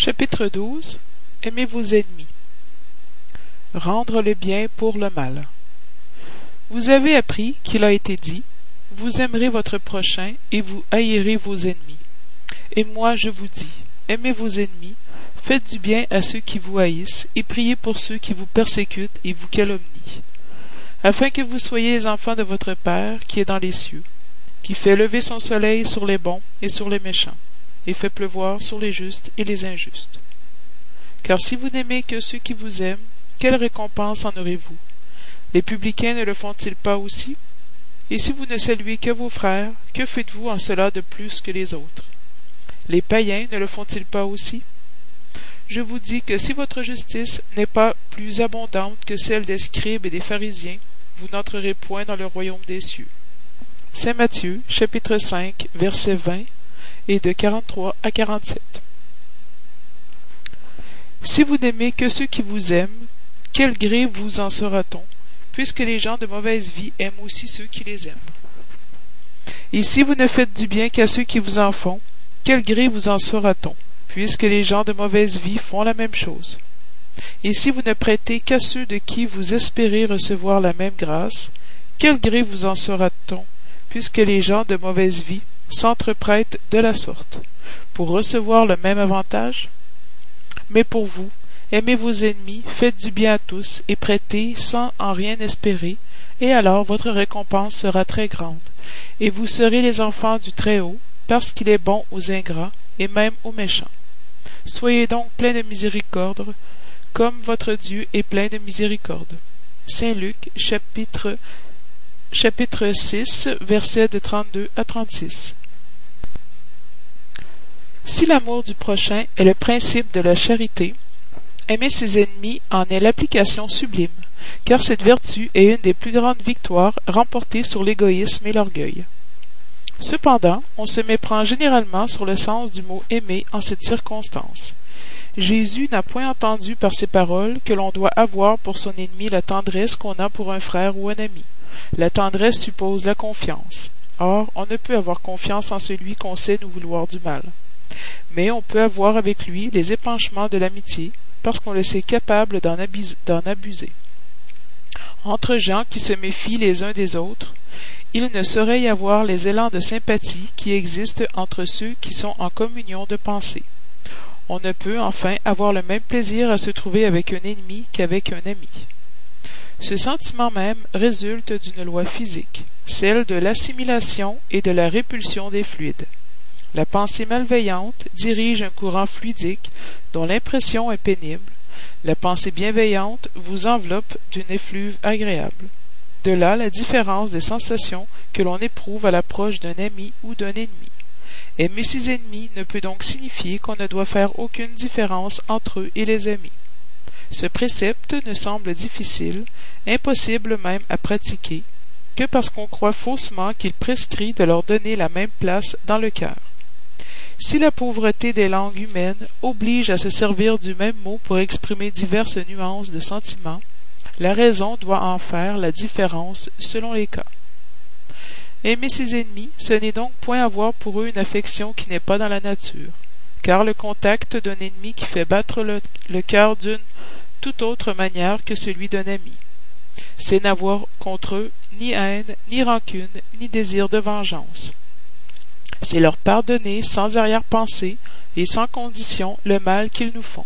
Chapitre 12 Aimez vos ennemis. Rendre le bien pour le mal. Vous avez appris qu'il a été dit Vous aimerez votre prochain et vous haïrez vos ennemis. Et moi je vous dis Aimez vos ennemis, faites du bien à ceux qui vous haïssent, et priez pour ceux qui vous persécutent et vous calomnient, afin que vous soyez les enfants de votre Père qui est dans les cieux, qui fait lever son soleil sur les bons et sur les méchants et fait pleuvoir sur les justes et les injustes. Car si vous n'aimez que ceux qui vous aiment, quelle récompense en aurez-vous? Les publicains ne le font-ils pas aussi? Et si vous ne saluez que vos frères, que faites-vous en cela de plus que les autres? Les païens ne le font-ils pas aussi? Je vous dis que si votre justice n'est pas plus abondante que celle des scribes et des pharisiens, vous n'entrerez point dans le royaume des cieux. Saint Matthieu, chapitre 5, verset 20 et de 43 à 47. Si vous n'aimez que ceux qui vous aiment, quel gré vous en sera-t-on, puisque les gens de mauvaise vie aiment aussi ceux qui les aiment? Et si vous ne faites du bien qu'à ceux qui vous en font, quel gré vous en sera-t-on, puisque les gens de mauvaise vie font la même chose? Et si vous ne prêtez qu'à ceux de qui vous espérez recevoir la même grâce, quel gré vous en sera-t-on, puisque les gens de mauvaise vie s'entreprêtent de la sorte, pour recevoir le même avantage Mais pour vous, aimez vos ennemis, faites du bien à tous, et prêtez sans en rien espérer, et alors votre récompense sera très grande, et vous serez les enfants du Très-Haut, parce qu'il est bon aux ingrats, et même aux méchants. Soyez donc pleins de miséricorde, comme votre Dieu est plein de miséricorde. Saint Luc, chapitre chapitre 6, versets de 32 à 36. Si l'amour du prochain est le principe de la charité, aimer ses ennemis en est l'application sublime, car cette vertu est une des plus grandes victoires remportées sur l'égoïsme et l'orgueil. Cependant, on se méprend généralement sur le sens du mot aimer en cette circonstance. Jésus n'a point entendu par ses paroles que l'on doit avoir pour son ennemi la tendresse qu'on a pour un frère ou un ami. La tendresse suppose la confiance. Or, on ne peut avoir confiance en celui qu'on sait nous vouloir du mal. Mais on peut avoir avec lui les épanchements de l'amitié, parce qu'on le sait capable d'en abuser. Entre gens qui se méfient les uns des autres, il ne saurait y avoir les élans de sympathie qui existent entre ceux qui sont en communion de pensée. On ne peut enfin avoir le même plaisir à se trouver avec un ennemi qu'avec un ami. Ce sentiment même résulte d'une loi physique, celle de l'assimilation et de la répulsion des fluides. La pensée malveillante dirige un courant fluidique dont l'impression est pénible. La pensée bienveillante vous enveloppe d'une effluve agréable. De là la différence des sensations que l'on éprouve à l'approche d'un ami ou d'un ennemi. Aimer ses ennemis ne peut donc signifier qu'on ne doit faire aucune différence entre eux et les amis. Ce précepte ne semble difficile, impossible même à pratiquer, que parce qu'on croit faussement qu'il prescrit de leur donner la même place dans le cœur. Si la pauvreté des langues humaines oblige à se servir du même mot pour exprimer diverses nuances de sentiments, la raison doit en faire la différence selon les cas. Aimer ses ennemis, ce n'est donc point avoir pour eux une affection qui n'est pas dans la nature, car le contact d'un ennemi qui fait battre le, cœur d'une toute autre manière que celui d'un ami. C'est n'avoir contre eux ni haine, ni rancune, ni désir de vengeance. C'est leur pardonner sans arrière-pensée et sans condition le mal qu'ils nous font.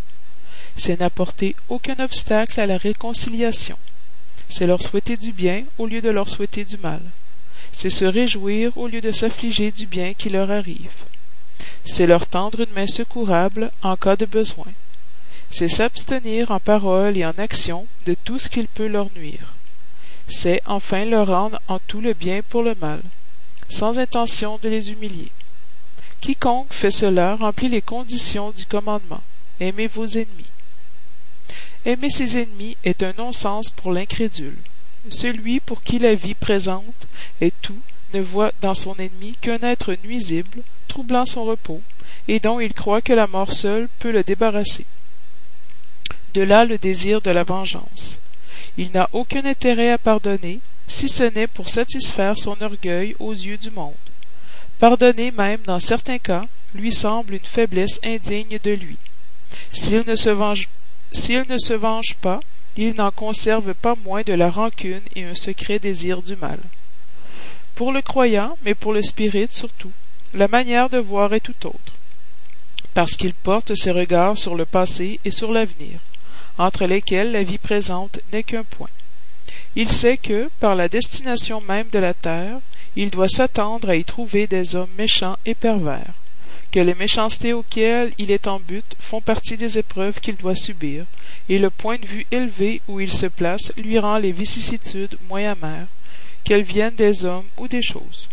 C'est n'apporter aucun obstacle à la réconciliation. C'est leur souhaiter du bien au lieu de leur souhaiter du mal. C'est se réjouir au lieu de s'affliger du bien qui leur arrive. C'est leur tendre une main secourable en cas de besoin c'est s'abstenir en parole et en action de tout ce qui peut leur nuire. C'est enfin leur rendre en tout le bien pour le mal, sans intention de les humilier. Quiconque fait cela remplit les conditions du commandement. Aimez vos ennemis. Aimer ses ennemis est un non-sens pour l'incrédule. Celui pour qui la vie présente et tout ne voit dans son ennemi qu'un être nuisible, troublant son repos, et dont il croit que la mort seule peut le débarrasser. De là le désir de la vengeance. Il n'a aucun intérêt à pardonner, si ce n'est pour satisfaire son orgueil aux yeux du monde. Pardonner même, dans certains cas, lui semble une faiblesse indigne de lui. S'il ne se venge, s'il ne se venge pas, il n'en conserve pas moins de la rancune et un secret désir du mal. Pour le croyant, mais pour le spirit surtout, la manière de voir est tout autre, parce qu'il porte ses regards sur le passé et sur l'avenir, entre lesquels la vie présente n'est qu'un point. Il sait que, par la destination même de la terre, il doit s'attendre à y trouver des hommes méchants et pervers, que les méchancetés auxquelles il est en but font partie des épreuves qu'il doit subir, et le point de vue élevé où il se place lui rend les vicissitudes moins amères, qu'elles viennent des hommes ou des choses.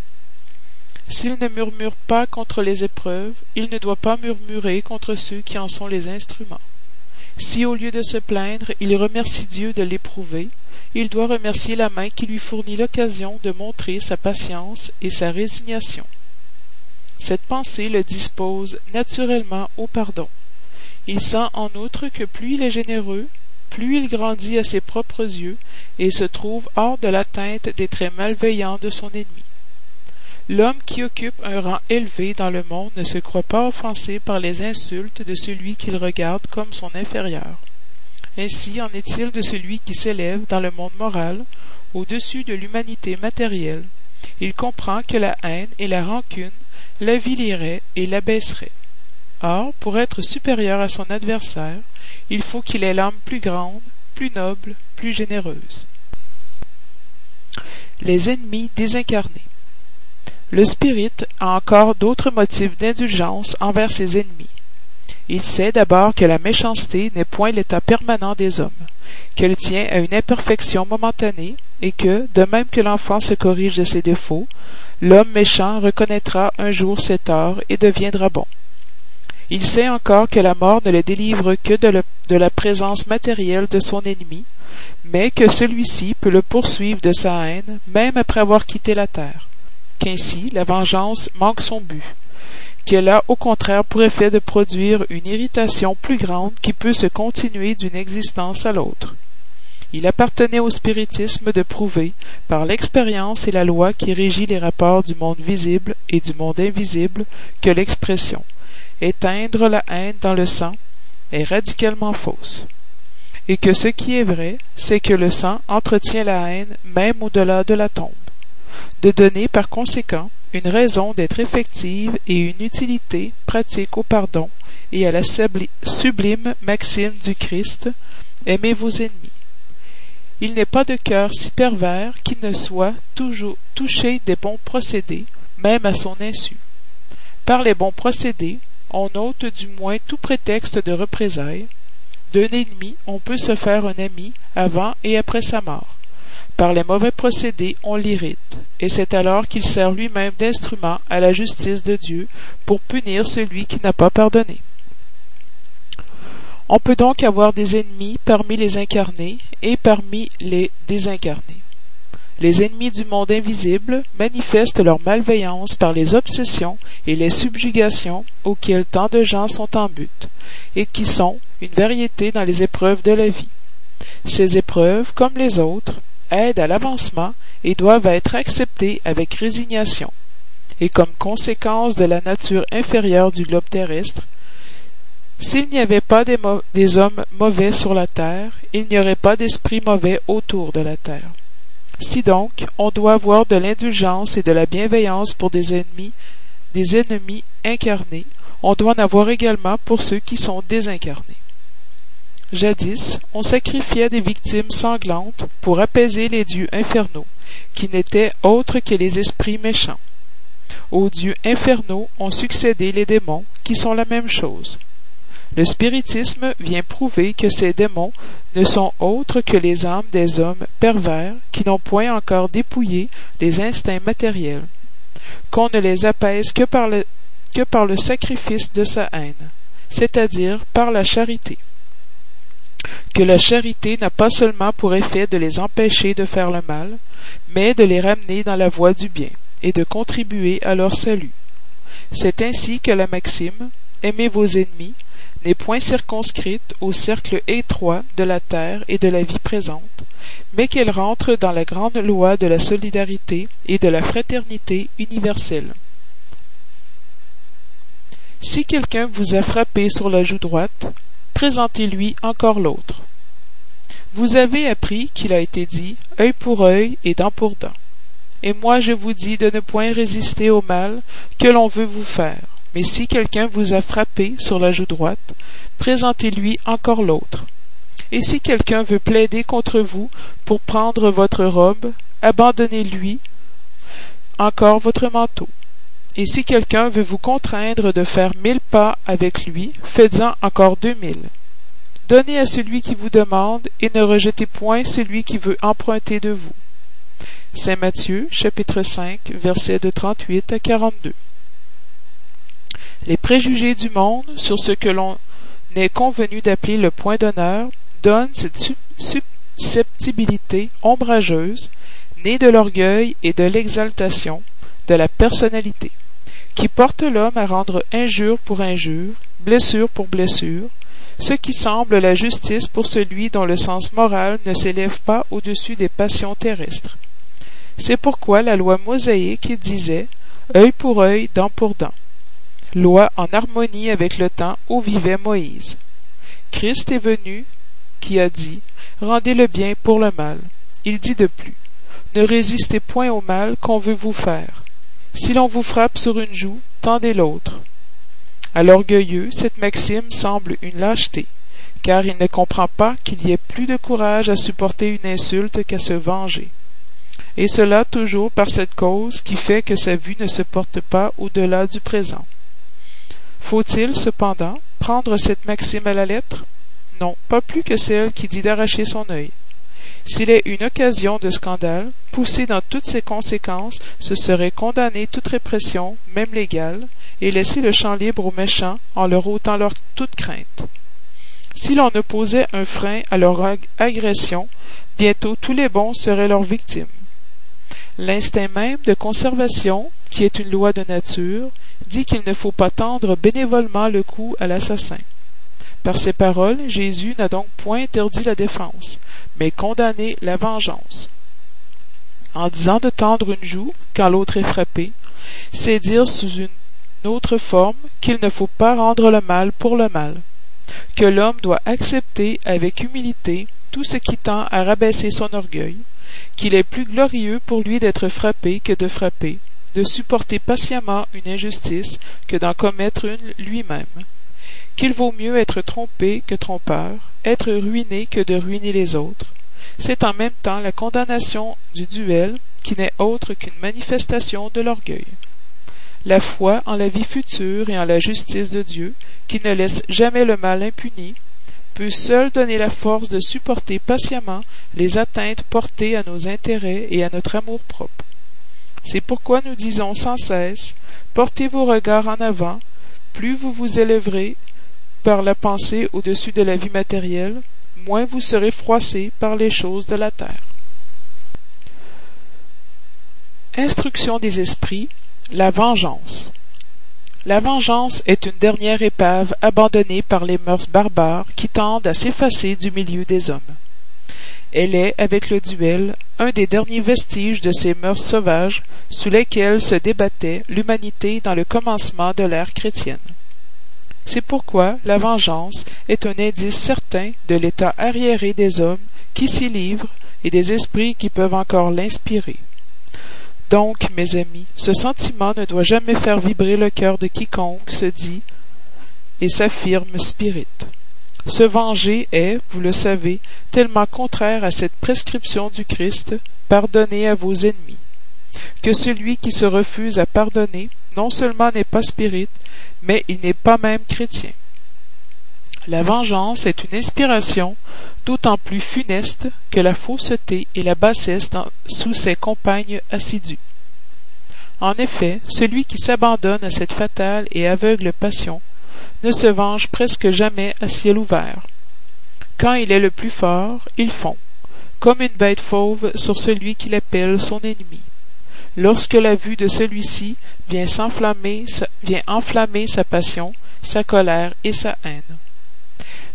S'il ne murmure pas contre les épreuves, il ne doit pas murmurer contre ceux qui en sont les instruments. Si au lieu de se plaindre, il remercie Dieu de l'éprouver, il doit remercier la main qui lui fournit l'occasion de montrer sa patience et sa résignation. Cette pensée le dispose naturellement au pardon. Il sent en outre que plus il est généreux, plus il grandit à ses propres yeux et se trouve hors de l'atteinte des traits malveillants de son ennemi. L'homme qui occupe un rang élevé dans le monde ne se croit pas offensé par les insultes de celui qu'il regarde comme son inférieur. Ainsi en est-il de celui qui s'élève dans le monde moral au-dessus de l'humanité matérielle? Il comprend que la haine et la rancune l'aviliraient et l'abaisseraient. Or, pour être supérieur à son adversaire, il faut qu'il ait l'âme plus grande, plus noble, plus généreuse. Les ennemis désincarnés. Le spirit a encore d'autres motifs d'indulgence envers ses ennemis. Il sait d'abord que la méchanceté n'est point l'état permanent des hommes, qu'elle tient à une imperfection momentanée, et que, de même que l'enfant se corrige de ses défauts, l'homme méchant reconnaîtra un jour ses torts et deviendra bon. Il sait encore que la mort ne le délivre que de, de la présence matérielle de son ennemi, mais que celui-ci peut le poursuivre de sa haine même après avoir quitté la terre, qu'ainsi la vengeance manque son but, qu'elle a au contraire pour effet de produire une irritation plus grande qui peut se continuer d'une existence à l'autre. Il appartenait au spiritisme de prouver, par l'expérience et la loi qui régit les rapports du monde visible et du monde invisible, que l'expression éteindre la haine dans le sang est radicalement fausse, et que ce qui est vrai, c'est que le sang entretient la haine même au-delà de la tombe, de donner par conséquent une raison d'être effective et une utilité pratique au pardon et à la sublime maxime du Christ Aimez vos ennemis. Il n'est pas de cœur si pervers qu'il ne soit toujours touché des bons procédés, même à son insu. Par les bons procédés, on ôte du moins tout prétexte de représailles. D'un ennemi, on peut se faire un ami avant et après sa mort. Par les mauvais procédés, on l'irrite, et c'est alors qu'il sert lui-même d'instrument à la justice de Dieu pour punir celui qui n'a pas pardonné. On peut donc avoir des ennemis parmi les incarnés et parmi les désincarnés. Les ennemis du monde invisible manifestent leur malveillance par les obsessions et les subjugations auxquelles tant de gens sont en but, et qui sont une variété dans les épreuves de la vie. Ces épreuves, comme les autres, aident à l'avancement et doivent être acceptés avec résignation. Et comme conséquence de la nature inférieure du globe terrestre, s'il n'y avait pas des, hommes mauvais sur la terre, il n'y aurait pas d'esprits mauvais autour de la terre. Si donc on doit avoir de l'indulgence et de la bienveillance pour des ennemis, des ennemis incarnés, on doit en avoir également pour ceux qui sont désincarnés. Jadis, on sacrifiait des victimes sanglantes pour apaiser les dieux infernaux, qui n'étaient autres que les esprits méchants. Aux dieux infernaux ont succédé les démons, qui sont la même chose. Le spiritisme vient prouver que ces démons ne sont autres que les âmes des hommes pervers qui n'ont point encore dépouillé les instincts matériels, qu'on ne les apaise que par le, que par le sacrifice de sa haine, c'est-à-dire par la charité que la charité n'a pas seulement pour effet de les empêcher de faire le mal, mais de les ramener dans la voie du bien, et de contribuer à leur salut. C'est ainsi que la maxime Aimez vos ennemis n'est point circonscrite au cercle étroit de la terre et de la vie présente, mais qu'elle rentre dans la grande loi de la solidarité et de la fraternité universelle. Si quelqu'un vous a frappé sur la joue droite, présentez-lui encore l'autre. Vous avez appris qu'il a été dit œil pour œil et dent pour dent. Et moi je vous dis de ne point résister au mal que l'on veut vous faire. Mais si quelqu'un vous a frappé sur la joue droite, présentez-lui encore l'autre. Et si quelqu'un veut plaider contre vous pour prendre votre robe, abandonnez-lui encore votre manteau. Et si quelqu'un veut vous contraindre de faire mille pas avec lui, faites-en encore deux mille. Donnez à celui qui vous demande, et ne rejetez point celui qui veut emprunter de vous. Saint Matthieu, chapitre 5, versets de 38 à 42. Les préjugés du monde sur ce que l'on est convenu d'appeler le point d'honneur donnent cette susceptibilité ombrageuse, née de l'orgueil et de l'exaltation, de la personnalité, qui porte l'homme à rendre injure pour injure, blessure pour blessure, ce qui semble la justice pour celui dont le sens moral ne s'élève pas au-dessus des passions terrestres. C'est pourquoi la loi mosaïque disait œil pour œil, dent pour dent. Loi en harmonie avec le temps où vivait Moïse. Christ est venu, qui a dit Rendez le bien pour le mal. Il dit de plus Ne résistez point au mal qu'on veut vous faire. Si l'on vous frappe sur une joue, tendez l'autre. À l'orgueilleux, cette maxime semble une lâcheté, car il ne comprend pas qu'il y ait plus de courage à supporter une insulte qu'à se venger et cela toujours par cette cause qui fait que sa vue ne se porte pas au-delà du présent. Faut-il, cependant, prendre cette maxime à la lettre? Non, pas plus que celle qui dit d'arracher son œil. S'il est une occasion de scandale, poussé dans toutes ses conséquences, ce serait condamner toute répression, même légale, et laisser le champ libre aux méchants en leur ôtant leur toute crainte. Si l'on opposait un frein à leur agression, bientôt tous les bons seraient leurs victimes. L'instinct même de conservation, qui est une loi de nature, dit qu'il ne faut pas tendre bénévolement le cou à l'assassin. Par ces paroles, Jésus n'a donc point interdit la défense, mais condamné la vengeance. En disant de tendre une joue quand l'autre est frappé, c'est dire sous une autre forme qu'il ne faut pas rendre le mal pour le mal, que l'homme doit accepter avec humilité tout ce qui tend à rabaisser son orgueil, qu'il est plus glorieux pour lui d'être frappé que de frapper, de supporter patiemment une injustice que d'en commettre une lui-même, qu'il vaut mieux être trompé que trompeur, être ruiné que de ruiner les autres. C'est en même temps la condamnation du duel qui n'est autre qu'une manifestation de l'orgueil. La foi en la vie future et en la justice de Dieu, qui ne laisse jamais le mal impuni, peut seul donner la force de supporter patiemment les atteintes portées à nos intérêts et à notre amour-propre. C'est pourquoi nous disons sans cesse Portez vos regards en avant, plus vous vous élèverez par la pensée au-dessus de la vie matérielle, moins vous serez froissé par les choses de la terre. Instruction des esprits, la vengeance. La vengeance est une dernière épave abandonnée par les mœurs barbares qui tendent à s'effacer du milieu des hommes. Elle est, avec le duel, un des derniers vestiges de ces mœurs sauvages sous lesquelles se débattait l'humanité dans le commencement de l'ère chrétienne. C'est pourquoi la vengeance est un indice certain de l'état arriéré des hommes qui s'y livrent et des esprits qui peuvent encore l'inspirer. Donc, mes amis, ce sentiment ne doit jamais faire vibrer le cœur de quiconque se dit et s'affirme spirit. Se venger est, vous le savez, tellement contraire à cette prescription du Christ, pardonnez à vos ennemis, que celui qui se refuse à pardonner non seulement n'est pas spirit, mais il n'est pas même chrétien. La vengeance est une inspiration d'autant plus funeste que la fausseté et la bassesse sous ses compagnes assidues. En effet, celui qui s'abandonne à cette fatale et aveugle passion ne se venge presque jamais à ciel ouvert. Quand il est le plus fort, il fond, comme une bête fauve sur celui qu'il appelle son ennemi. Lorsque la vue de celui-ci vient enflammer sa passion, sa colère et sa haine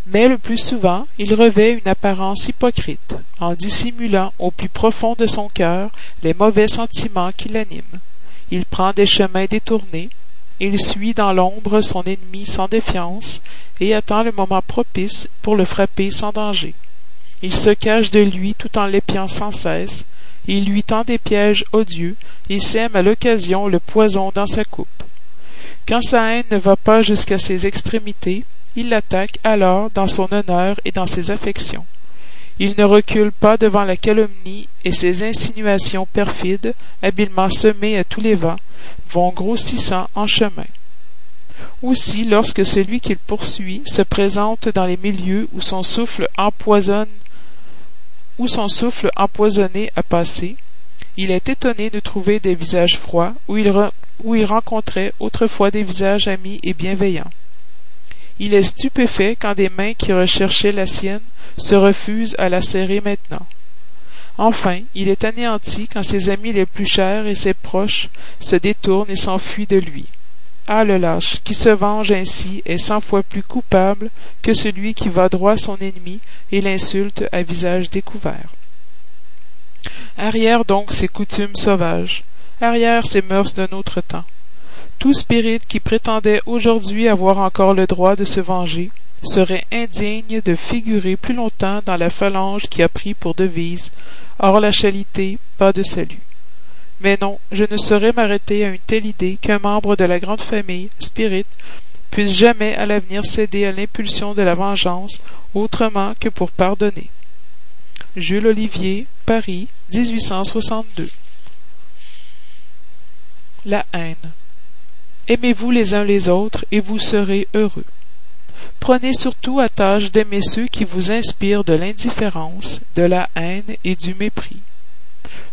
mais le plus souvent il revêt une apparence hypocrite, en dissimulant au plus profond de son cœur les mauvais sentiments qui l'animent. Il prend des chemins détournés, il suit dans l'ombre son ennemi sans défiance, et attend le moment propice pour le frapper sans danger. Il se cache de lui tout en l'épiant sans cesse, il lui tend des pièges odieux et sème à l'occasion le poison dans sa coupe. Quand sa haine ne va pas jusqu'à ses extrémités, il l'attaque alors dans son honneur et dans ses affections. Il ne recule pas devant la calomnie et ses insinuations perfides, habilement semées à tous les vents, vont grossissant en chemin. Aussi, lorsque celui qu'il poursuit se présente dans les milieux où son souffle empoisonne où son souffle empoisonné a passé, il est étonné de trouver des visages froids où il, rencontrait autrefois des visages amis et bienveillants. Il est stupéfait quand des mains qui recherchaient la sienne se refusent à la serrer maintenant. Enfin, il est anéanti quand ses amis les plus chers et ses proches se détournent et s'enfuient de lui. Ah le lâche, qui se venge ainsi est cent fois plus coupable que celui qui va droit son ennemi et l'insulte à visage découvert. Arrière donc ces coutumes sauvages, arrière ces mœurs d'un autre temps. Tout spirit qui prétendait aujourd'hui avoir encore le droit de se venger serait indigne de figurer plus longtemps dans la phalange qui a pris pour devise hors la chalité, pas de salut. Mais non, je ne saurais m'arrêter à une telle idée qu'un membre de la grande famille, Spirit, puisse jamais à l'avenir céder à l'impulsion de la vengeance autrement que pour pardonner. Jules Olivier, Paris, 1862. La haine. Aimez-vous les uns les autres et vous serez heureux. Prenez surtout à tâche d'aimer ceux qui vous inspirent de l'indifférence, de la haine et du mépris.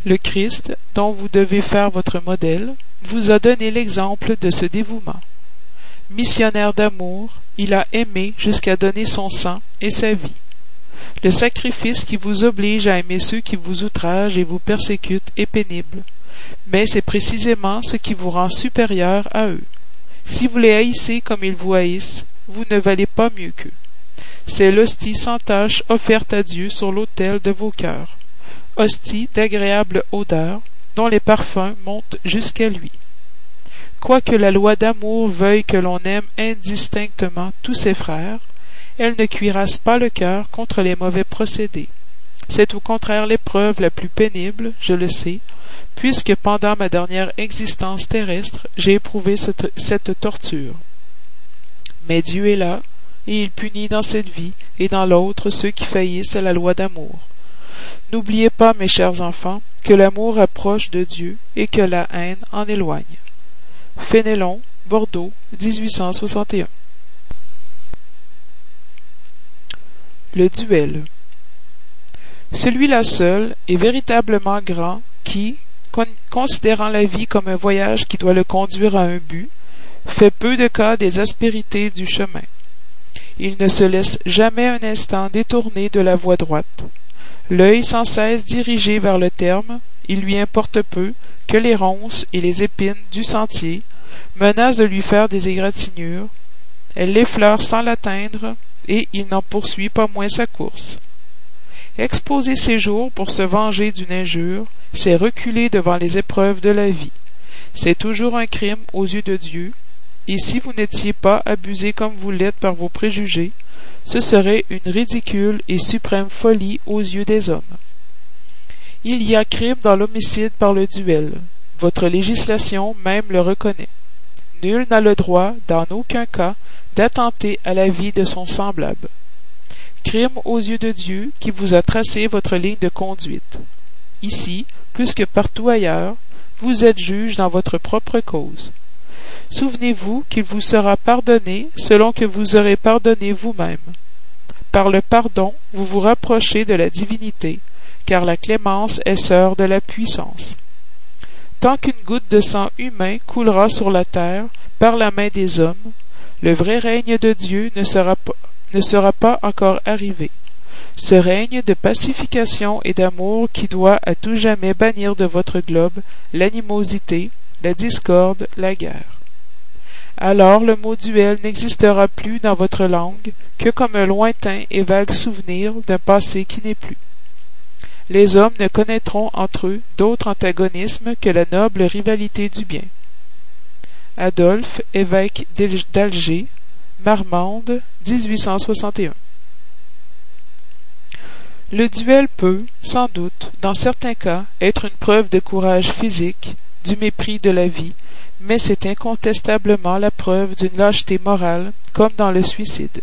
Le Christ, dont vous devez faire votre modèle, vous a donné l'exemple de ce dévouement. Missionnaire d'amour, il a aimé jusqu'à donner son sang et sa vie. Le sacrifice qui vous oblige à aimer ceux qui vous outragent et vous persécutent est pénible, mais c'est précisément ce qui vous rend supérieur à eux. Si vous les haïssez comme ils vous haïssent, vous ne valez pas mieux qu'eux. C'est l'hostie sans tache offerte à Dieu sur l'autel de vos cœurs hostie d'agréable odeur, dont les parfums montent jusqu'à lui. Quoique la loi d'amour veuille que l'on aime indistinctement tous ses frères, elle ne cuirasse pas le cœur contre les mauvais procédés. C'est au contraire l'épreuve la plus pénible, je le sais, puisque pendant ma dernière existence terrestre j'ai éprouvé cette, cette torture. Mais Dieu est là, et il punit dans cette vie et dans l'autre ceux qui faillissent à la loi d'amour. N'oubliez pas, mes chers enfants, que l'amour approche de Dieu et que la haine en éloigne. Fénélon, Bordeaux, 1861. Le duel. Celui-là seul est véritablement grand qui, considérant la vie comme un voyage qui doit le conduire à un but, fait peu de cas des aspérités du chemin. Il ne se laisse jamais un instant détourner de la voie droite l'œil sans cesse dirigé vers le terme, il lui importe peu que les ronces et les épines du sentier menacent de lui faire des égratignures, elle l'effleure sans l'atteindre, et il n'en poursuit pas moins sa course. Exposer ses jours pour se venger d'une injure, c'est reculer devant les épreuves de la vie. C'est toujours un crime aux yeux de Dieu, et si vous n'étiez pas abusé comme vous l'êtes par vos préjugés, ce serait une ridicule et suprême folie aux yeux des hommes. Il y a crime dans l'homicide par le duel. Votre législation même le reconnaît. Nul n'a le droit, dans aucun cas, d'attenter à la vie de son semblable. Crime aux yeux de Dieu qui vous a tracé votre ligne de conduite. Ici, plus que partout ailleurs, vous êtes juge dans votre propre cause. Souvenez-vous qu'il vous sera pardonné selon que vous aurez pardonné vous-même. Par le pardon, vous vous rapprochez de la divinité, car la clémence est sœur de la puissance. Tant qu'une goutte de sang humain coulera sur la terre par la main des hommes, le vrai règne de Dieu ne sera pas, ne sera pas encore arrivé. Ce règne de pacification et d'amour qui doit à tout jamais bannir de votre globe l'animosité, la discorde, la guerre alors le mot duel n'existera plus dans votre langue que comme un lointain et vague souvenir d'un passé qui n'est plus. Les hommes ne connaîtront entre eux d'autre antagonisme que la noble rivalité du bien. Adolphe, évêque d'Alger, Marmande, 1861. Le duel peut, sans doute, dans certains cas, être une preuve de courage physique, du mépris de la vie, mais c'est incontestablement la preuve d'une lâcheté morale, comme dans le suicide.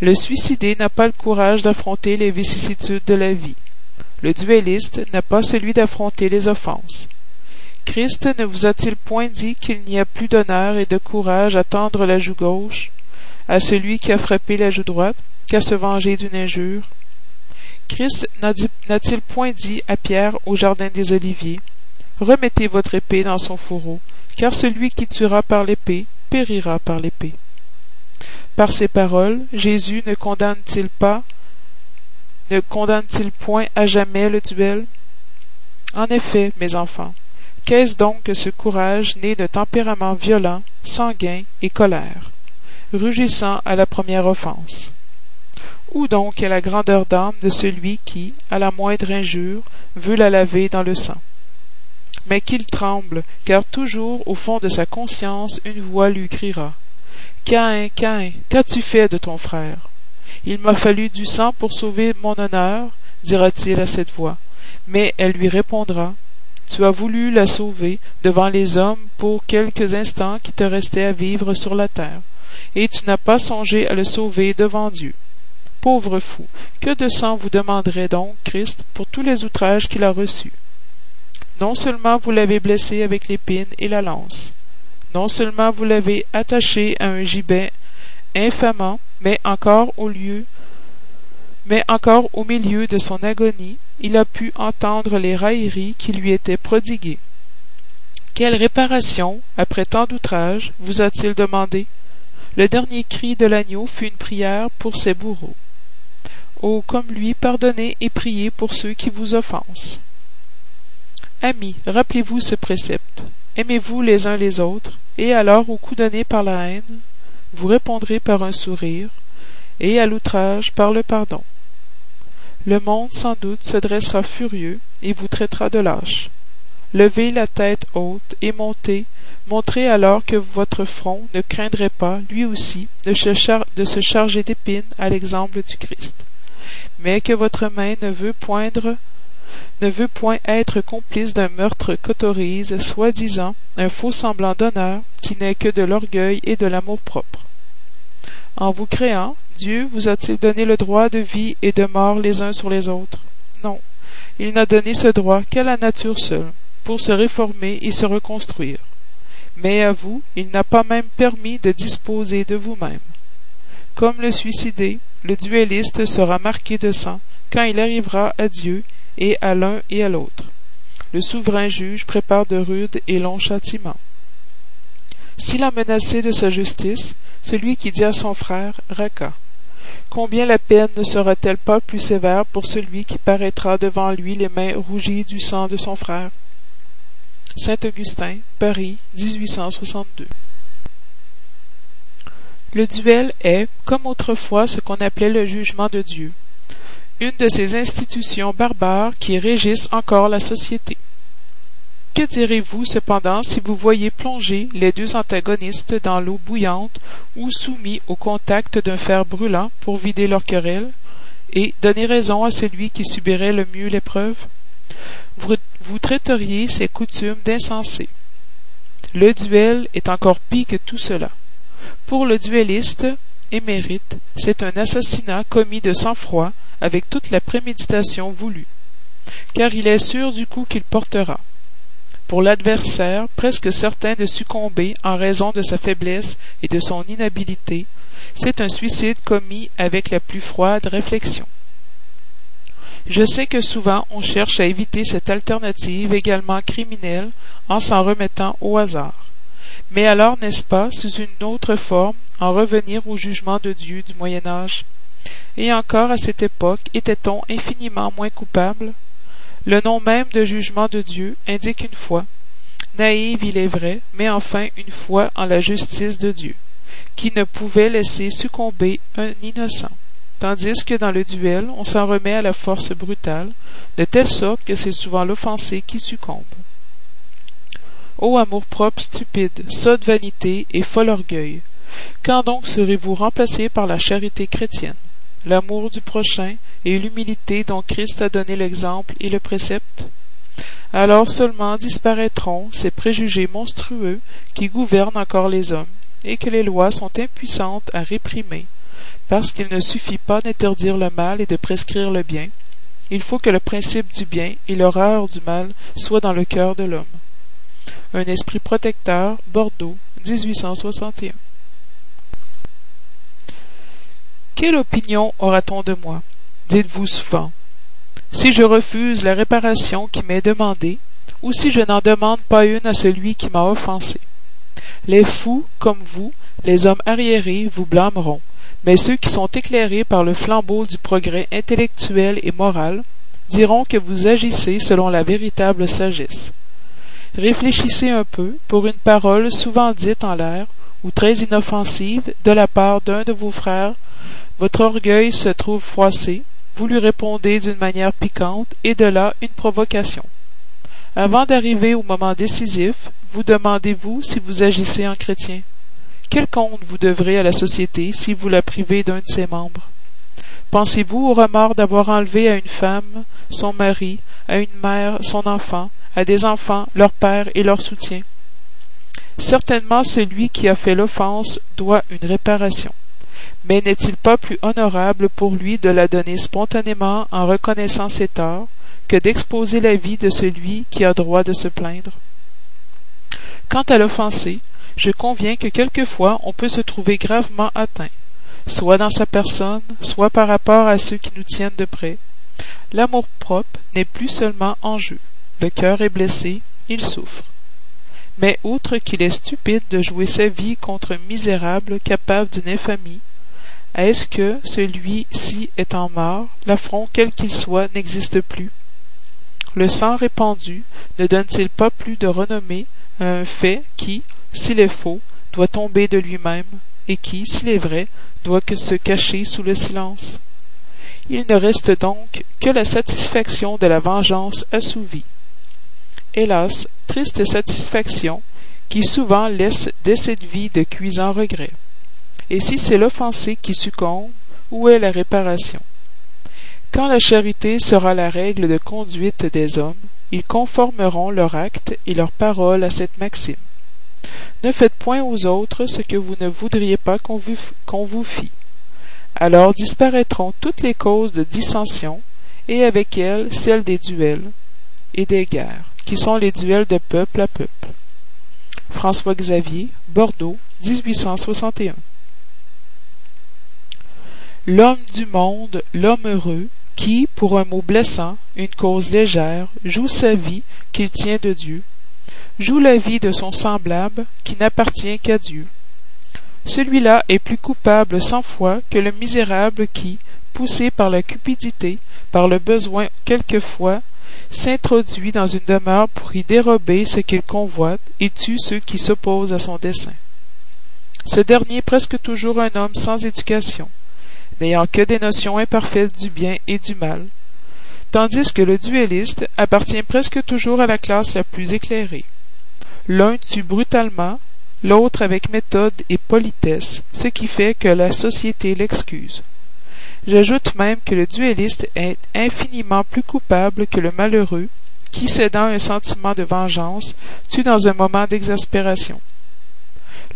Le suicidé n'a pas le courage d'affronter les vicissitudes de la vie. Le duelliste n'a pas celui d'affronter les offenses. Christ ne vous a-t-il point dit qu'il n'y a plus d'honneur et de courage à tendre la joue gauche à celui qui a frappé la joue droite qu'à se venger d'une injure? Christ n'a-t-il point dit à Pierre au jardin des Oliviers Remettez votre épée dans son fourreau, car celui qui tuera par l'épée périra par l'épée. Par ces paroles, Jésus ne condamne-t-il pas, ne condamne-t-il point à jamais le duel? En effet, mes enfants, Qu'est-ce donc que ce courage né de tempérament violent, sanguin et colère, rugissant à la première offense? Où donc est la grandeur d'âme de celui qui, à la moindre injure, veut la laver dans le sang? Mais qu'il tremble, car toujours au fond de sa conscience une voix lui criera. Caïn, Caïn, qu'as-tu fait de ton frère? Il m'a fallu du sang pour sauver mon honneur, dira-t-il à cette voix, mais elle lui répondra tu as voulu la sauver devant les hommes pour quelques instants qui te restaient à vivre sur la terre, et tu n'as pas songé à le sauver devant Dieu. Pauvre fou, que de sang vous demanderait donc Christ pour tous les outrages qu'il a reçus? Non seulement vous l'avez blessé avec l'épine et la lance, non seulement vous l'avez attaché à un gibet infamant, mais encore au milieu de son agonie, il a pu entendre les railleries qui lui étaient prodiguées. Quelle réparation, après tant d'outrages, vous a-t-il demandé? Le dernier cri de l'agneau fut une prière pour ses bourreaux. Oh, comme lui, pardonnez et priez pour ceux qui vous offensent. Amis, rappelez-vous ce précepte. Aimez-vous les uns les autres, et alors au coup donné par la haine, vous répondrez par un sourire, et à l'outrage par le pardon. Le monde sans doute se dressera furieux et vous traitera de lâche. Levez la tête haute et montez, montrez alors que votre front ne craindrait pas, lui aussi, de se, charger d'épines à l'exemple du Christ, mais que votre main ne veut poindre ne veut point être complice d'un meurtre qu'autorise, soi-disant, un faux semblant d'honneur qui n'est que de l'orgueil et de l'amour-propre. En vous créant, Dieu vous a-t-il donné le droit de vie et de mort les uns sur les autres? Non. Il n'a donné ce droit qu'à la nature seule, pour se réformer et se reconstruire. Mais à vous, il n'a pas même permis de disposer de vous-même. Comme le suicidé, le duelliste sera marqué de sang quand il arrivera à Dieu et à l'un et à l'autre. Le souverain juge prépare de rudes et longs châtiments. S'il a menacé de sa justice, celui qui dit à son frère Raka, combien la peine ne sera-t-elle pas plus sévère pour celui qui paraîtra devant lui les mains rougies du sang de son frère Saint Augustin, Paris, 1862. Le duel est, comme autrefois, ce qu'on appelait le jugement de Dieu, une de ces institutions barbares qui régissent encore la société. Que direz-vous cependant si vous voyez plonger les deux antagonistes dans l'eau bouillante ou soumis au contact d'un fer brûlant pour vider leur querelle et donner raison à celui qui subirait le mieux l'épreuve? Vous, traiteriez ces coutumes d'insensés. Le duel est encore pis que tout cela. Pour le duelliste émérite, c'est un assassinat commis de sang-froid avec toute la préméditation voulue, car il est sûr du coup qu'il portera pour l'adversaire presque certain de succomber en raison de sa faiblesse et de son inhabilité, c'est un suicide commis avec la plus froide réflexion. Je sais que souvent on cherche à éviter cette alternative également criminelle en s'en remettant au hasard. Mais alors n'est-ce pas, sous une autre forme, en revenir au jugement de Dieu du Moyen Âge? Et encore à cette époque était-on infiniment moins coupable? Le nom même de jugement de Dieu indique une foi, naïve il est vrai, mais enfin une foi en la justice de Dieu, qui ne pouvait laisser succomber un innocent, tandis que dans le duel on s'en remet à la force brutale, de telle sorte que c'est souvent l'offensé qui succombe. Ô amour-propre stupide, sotte vanité et fol orgueil, Quand donc serez-vous remplacés par la charité chrétienne, l'amour du prochain et l'humilité dont Christ a donné l'exemple et le précepte Alors seulement disparaîtront ces préjugés monstrueux qui gouvernent encore les hommes, et que les lois sont impuissantes à réprimer, parce qu'il ne suffit pas d'interdire le mal et de prescrire le bien, il faut que le principe du bien et l'horreur du mal soient dans le cœur de l'homme. Un esprit protecteur, Bordeaux, 1861. Quelle opinion aura-t-on de moi? Dites-vous souvent. Si je refuse la réparation qui m'est demandée, ou si je n'en demande pas une à celui qui m'a offensé. Les fous, comme vous, les hommes arriérés, vous blâmeront, mais ceux qui sont éclairés par le flambeau du progrès intellectuel et moral diront que vous agissez selon la véritable sagesse. Réfléchissez un peu pour une parole souvent dite en l'air ou très inoffensive de la part d'un de vos frères, votre orgueil se trouve froissé, vous lui répondez d'une manière piquante et de là une provocation. Avant d'arriver au moment décisif, vous demandez-vous si vous agissez en chrétien. Quel compte vous devrez à la société si vous la privez d'un de ses membres? Pensez-vous au remords d'avoir enlevé à une femme son mari, à une mère son enfant, à des enfants leur père et leur soutien? Certainement celui qui a fait l'offense doit une réparation. Mais n'est-il pas plus honorable pour lui de la donner spontanément en reconnaissant ses torts que d'exposer la vie de celui qui a droit de se plaindre? Quant à l'offensé, je conviens que quelquefois on peut se trouver gravement atteint, soit dans sa personne, soit par rapport à ceux qui nous tiennent de près. L'amour-propre n'est plus seulement en jeu. Le cœur est blessé, il souffre. Mais outre qu'il est stupide de jouer sa vie contre un misérable capable d'une infamie, est-ce que, celui-ci étant mort, l'affront quel qu'il soit n'existe plus? Le sang répandu ne donne-t-il pas plus de renommée? À un fait qui, s'il est faux, doit tomber de lui-même, et qui, s'il est vrai, doit que se cacher sous le silence. Il ne reste donc que la satisfaction de la vengeance assouvie. Hélas, triste satisfaction, qui souvent laisse dès cette vie de cuisants regrets. Et si c'est l'offensé qui succombe, où est la réparation? Quand la charité sera la règle de conduite des hommes, ils conformeront leur acte et leur parole à cette maxime. Ne faites point aux autres ce que vous ne voudriez pas qu'on vous, qu'on vous fît. Alors disparaîtront toutes les causes de dissension, et avec elles celles des duels et des guerres, qui sont les duels de peuple à peuple. François Xavier, Bordeaux, 1861. L'homme du monde, l'homme heureux, qui, pour un mot blessant, une cause légère, joue sa vie qu'il tient de Dieu, joue la vie de son semblable qui n'appartient qu'à Dieu. Celui-là est plus coupable cent fois que le misérable qui, poussé par la cupidité, par le besoin quelquefois, s'introduit dans une demeure pour y dérober ce qu'il convoite et tue ceux qui s'opposent à son dessein. Ce dernier est presque toujours un homme sans éducation, n'ayant que des notions imparfaites du bien et du mal, tandis que le duelliste appartient presque toujours à la classe la plus éclairée. L'un tue brutalement, l'autre avec méthode et politesse, ce qui fait que la société l'excuse. J'ajoute même que le duelliste est infiniment plus coupable que le malheureux, qui, cédant un sentiment de vengeance, tue dans un moment d'exaspération.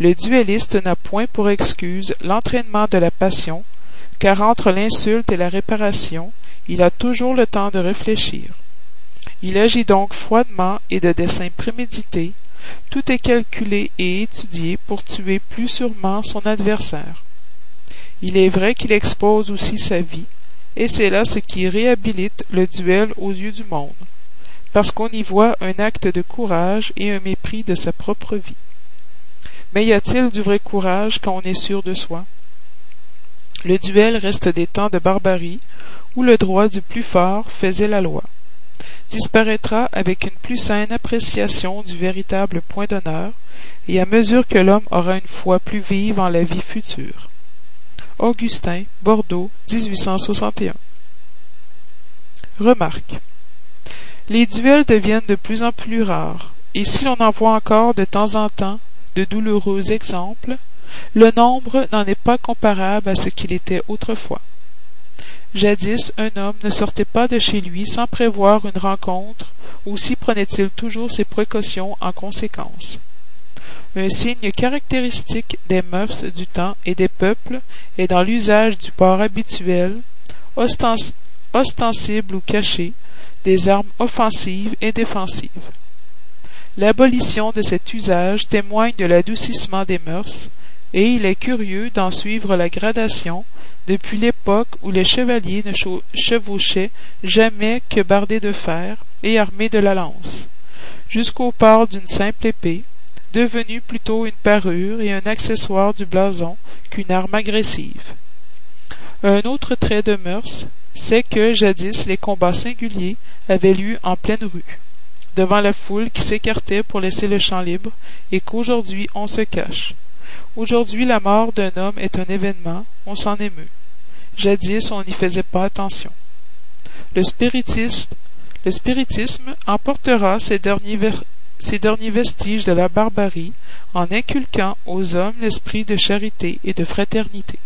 Le duelliste n'a point pour excuse l'entraînement de la passion, car entre l'insulte et la réparation, il a toujours le temps de réfléchir. Il agit donc froidement et de dessein prémédité, tout est calculé et étudié pour tuer plus sûrement son adversaire. Il est vrai qu'il expose aussi sa vie, et c'est là ce qui réhabilite le duel aux yeux du monde, parce qu'on y voit un acte de courage et un mépris de sa propre vie. Mais y a-t-il du vrai courage quand on est sûr de soi? Le duel reste des temps de barbarie où le droit du plus fort faisait la loi disparaîtra avec une plus saine appréciation du véritable point d'honneur, et à mesure que l'homme aura une foi plus vive en la vie future. Augustin, Bordeaux, 1861. Remarque. Les duels deviennent de plus en plus rares, et si l'on en voit encore de temps en temps de douloureux exemples, Le nombre n'en est pas comparable à ce qu'il était autrefois. Jadis, un homme ne sortait pas de chez lui sans prévoir une rencontre, aussi prenait-il toujours ses précautions en conséquence. Un signe caractéristique des mœurs du temps et des peuples est dans l'usage du port habituel, ostensible ou caché, des armes offensives et défensives. L'abolition de cet usage témoigne de l'adoucissement des mœurs, et il est curieux d'en suivre la gradation depuis l'époque où les chevaliers ne chevauchaient jamais que bardés de fer et armés de la lance, jusqu'au port d'une simple épée, devenue plutôt une parure et un accessoire du blason qu'une arme agressive. Un autre trait de mœurs, c'est que jadis les combats singuliers avaient lieu en pleine rue, devant la foule qui s'écartait pour laisser le champ libre, et qu'aujourd'hui on se cache. Aujourd'hui la mort d'un homme est un événement, on s'en émeut. Jadis on n'y faisait pas attention. Le spiritisme, emportera ces derniers vestiges de la barbarie en inculquant aux hommes l'esprit de charité et de fraternité.